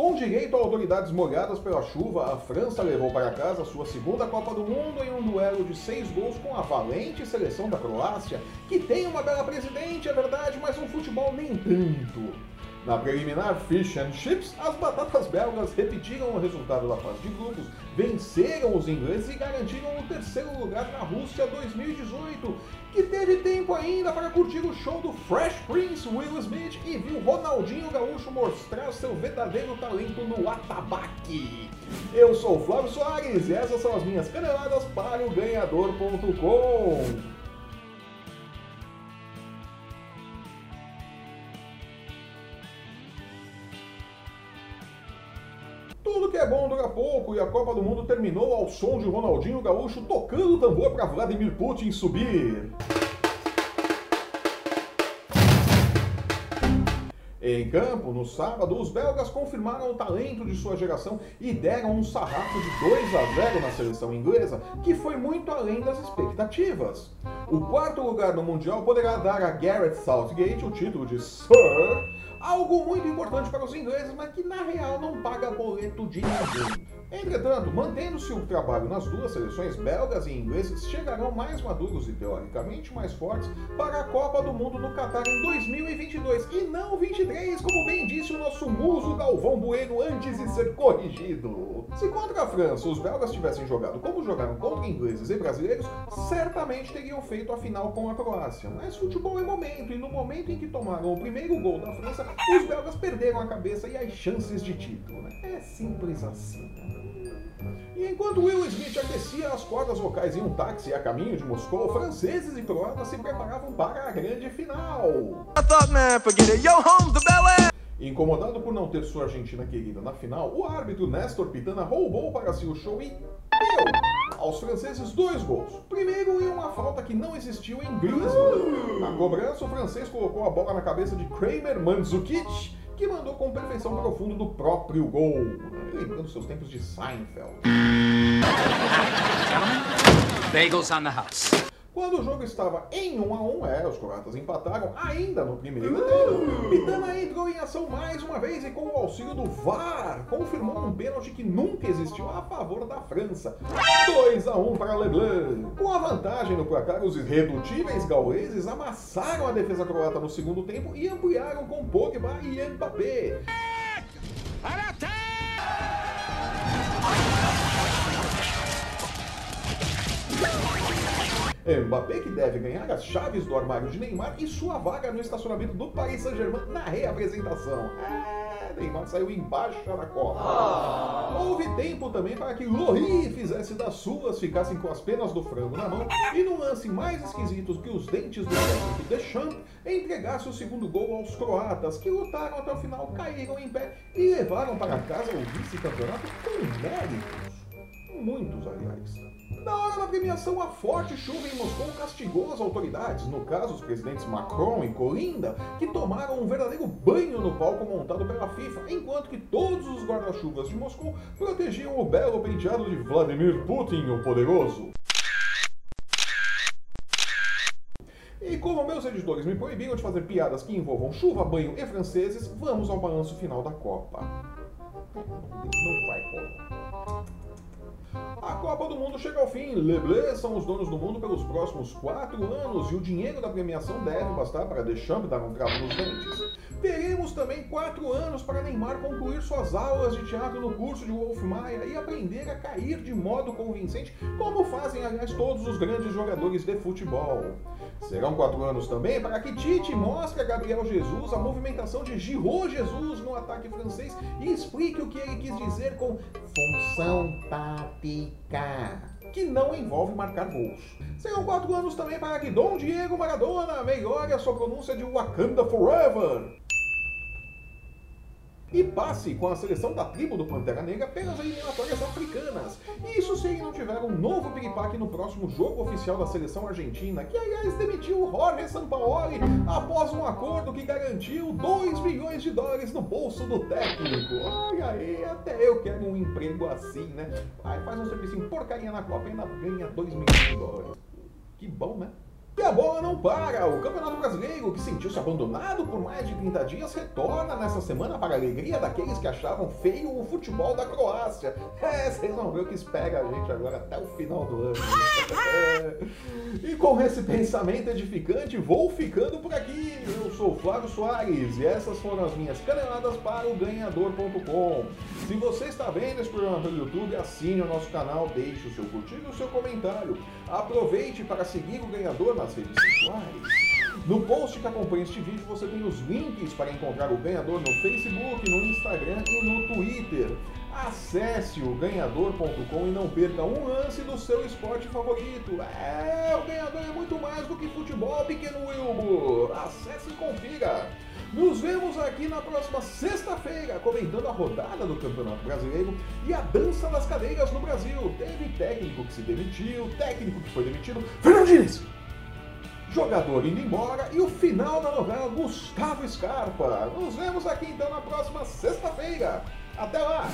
Com direito a autoridades molhadas pela chuva, a França levou para casa sua segunda Copa do Mundo em um duelo de seis gols com a valente seleção da Croácia, que tem uma bela presidente, é verdade, mas um futebol nem tanto. Na preliminar Fish and Chips, as batatas belgas repetiram o resultado da fase de grupos, venceram os ingleses e garantiram o terceiro lugar na Rússia 2018, que teve tempo ainda para curtir o show do Fresh Prince Will Smith e viu Ronaldinho Gaúcho mostrar seu verdadeiro talento no atabaque. Eu sou o Flávio Soares e essas são as minhas caneladas para o Ganhador.com. Tudo que é bom dura pouco e a Copa do Mundo terminou ao som de Ronaldinho Gaúcho tocando o tambor para Vladimir Putin subir. Em campo, no sábado, os belgas confirmaram o talento de sua geração e deram um sarrafo de 2 a 0 na seleção inglesa, que foi muito além das expectativas. O quarto lugar no Mundial poderá dar a Gareth Southgate o título de Sir, algo muito importante para os ingleses, mas que na real não paga boleto de ninguém. Entretanto, mantendo-se o trabalho nas duas seleções, belgas e ingleses chegarão mais maduros e teoricamente mais fortes para a Copa do Mundo no Catar em 2022 e não 23, como bem disse o nosso muso Galvão Bueno antes de ser corrigido. Se contra a França os belgas tivessem jogado como jogaram contra ingleses e brasileiros, certamente teriam feito a final com a Croácia. Mas futebol é momento, e no momento em que tomaram o primeiro gol da França, os belgas perderam a cabeça e as chances de título. Né? É simples assim. E enquanto Will Smith aquecia as cordas vocais em um táxi a caminho de Moscou, franceses e croatas se preparavam para a grande final. Incomodado por não ter sua Argentina querida na final, o árbitro Néstor Pitana roubou para si o show e deu aos franceses dois gols. Primeiro em uma falta que não existiu em Griezmann. Na cobrança, o francês colocou a bola na cabeça de Kramer Mandzukic que mandou com perfeição para o fundo do próprio gol, lembrando seus tempos de Seinfeld. Bagels on the house. Quando o jogo estava em 1 a 1 é, os croatas empataram ainda no primeiro tempo. Pitana entrou em ação mais uma vez e com o auxílio do VAR confirmou um pênalti que nunca existiu a favor da França. 2 a 1 para Leblanc. Com a vantagem no placar, os irredutíveis gauleses amassaram a defesa croata no segundo tempo e ampliaram com Pogba e Mbappé. Mbappé que deve ganhar as chaves do armário de Neymar e sua vaga no estacionamento do Paris Saint-Germain na reapresentação. É, Neymar saiu embaixo na Copa. Ah. Houve tempo também para que Lohri fizesse das suas, ficassem com as penas do frango na mão e no lance mais esquisito que os dentes do técnico Deschamps, entregasse o segundo gol aos croatas, que lutaram até o final, caíram em pé e levaram para casa o vice-campeonato com méritos. Muitos, aliás. Na hora da premiação, a forte chuva em Moscou castigou as autoridades, no caso os presidentes Macron e Colinda, que tomaram um verdadeiro banho no palco montado pela FIFA, enquanto que todos os guarda-chuvas de Moscou protegiam o belo penteado de Vladimir Putin, o poderoso. E como meus editores me proibiram de fazer piadas que envolvam chuva, banho e franceses, vamos ao balanço final da Copa. Não vai rolar. A Copa do Mundo chega ao fim. Leblé são os donos do mundo pelos próximos quatro anos e o dinheiro da premiação deve bastar para Deschamps dar um cravo nos dentes. Teremos também quatro anos para Neymar concluir suas aulas de teatro no curso de Wolf Maia e aprender a cair de modo convincente, como fazem, aliás, todos os grandes jogadores de futebol. Serão quatro anos também para que Tite mostre a Gabriel Jesus a movimentação de Giroud Jesus no ataque francês e explique o que ele quis dizer com função tática que não envolve marcar gols. Serão quatro anos também para que Dom Diego Maradona melhore a sua pronúncia de Wakanda Forever e passe com a seleção da tribo do Pantera Negra pelas eliminatórias africanas. Isso se ele não tiver um novo piripaque no próximo jogo oficial da seleção argentina, que aliás demitiu Jorge Sampaoli após um acordo que garantiu 2 milhões de dólares no bolso do técnico. Olha aí, até eu quero um emprego assim, né? Aí faz um serviço em porcaria na Copa e ainda ganha 2 milhões de dólares. Que bom, né? E a bola não para! O Campeonato Brasileiro, que sentiu-se abandonado por mais de 30 dias, retorna nessa semana para a alegria daqueles que achavam feio o futebol da Croácia. É, vocês vão ver o que espera a gente agora até o final do ano. e com esse pensamento edificante, vou ficando por aqui. Eu sou Flávio Soares e essas foram as minhas caneladas para o ganhador.com. Se você está vendo esse programa pelo YouTube, assine o nosso canal, deixe o seu curtir e o seu comentário. Aproveite para seguir o ganhador nas redes sociais. No post que acompanha este vídeo você tem os links para encontrar o ganhador no Facebook, no Instagram e no Twitter. Acesse o ganhador.com e não perca um lance do seu esporte favorito. É, o ganhador é muito mais do que futebol, pequeno Wilbur. Acesse e confira. Nos vemos aqui na próxima sexta-feira, comentando a rodada do Campeonato Brasileiro e a dança das cadeiras no Brasil. Teve técnico que se demitiu, técnico que foi demitido. Fernando! Jogador indo embora e o final da novela Gustavo Scarpa. Nos vemos aqui então na próxima sexta-feira. Até lá!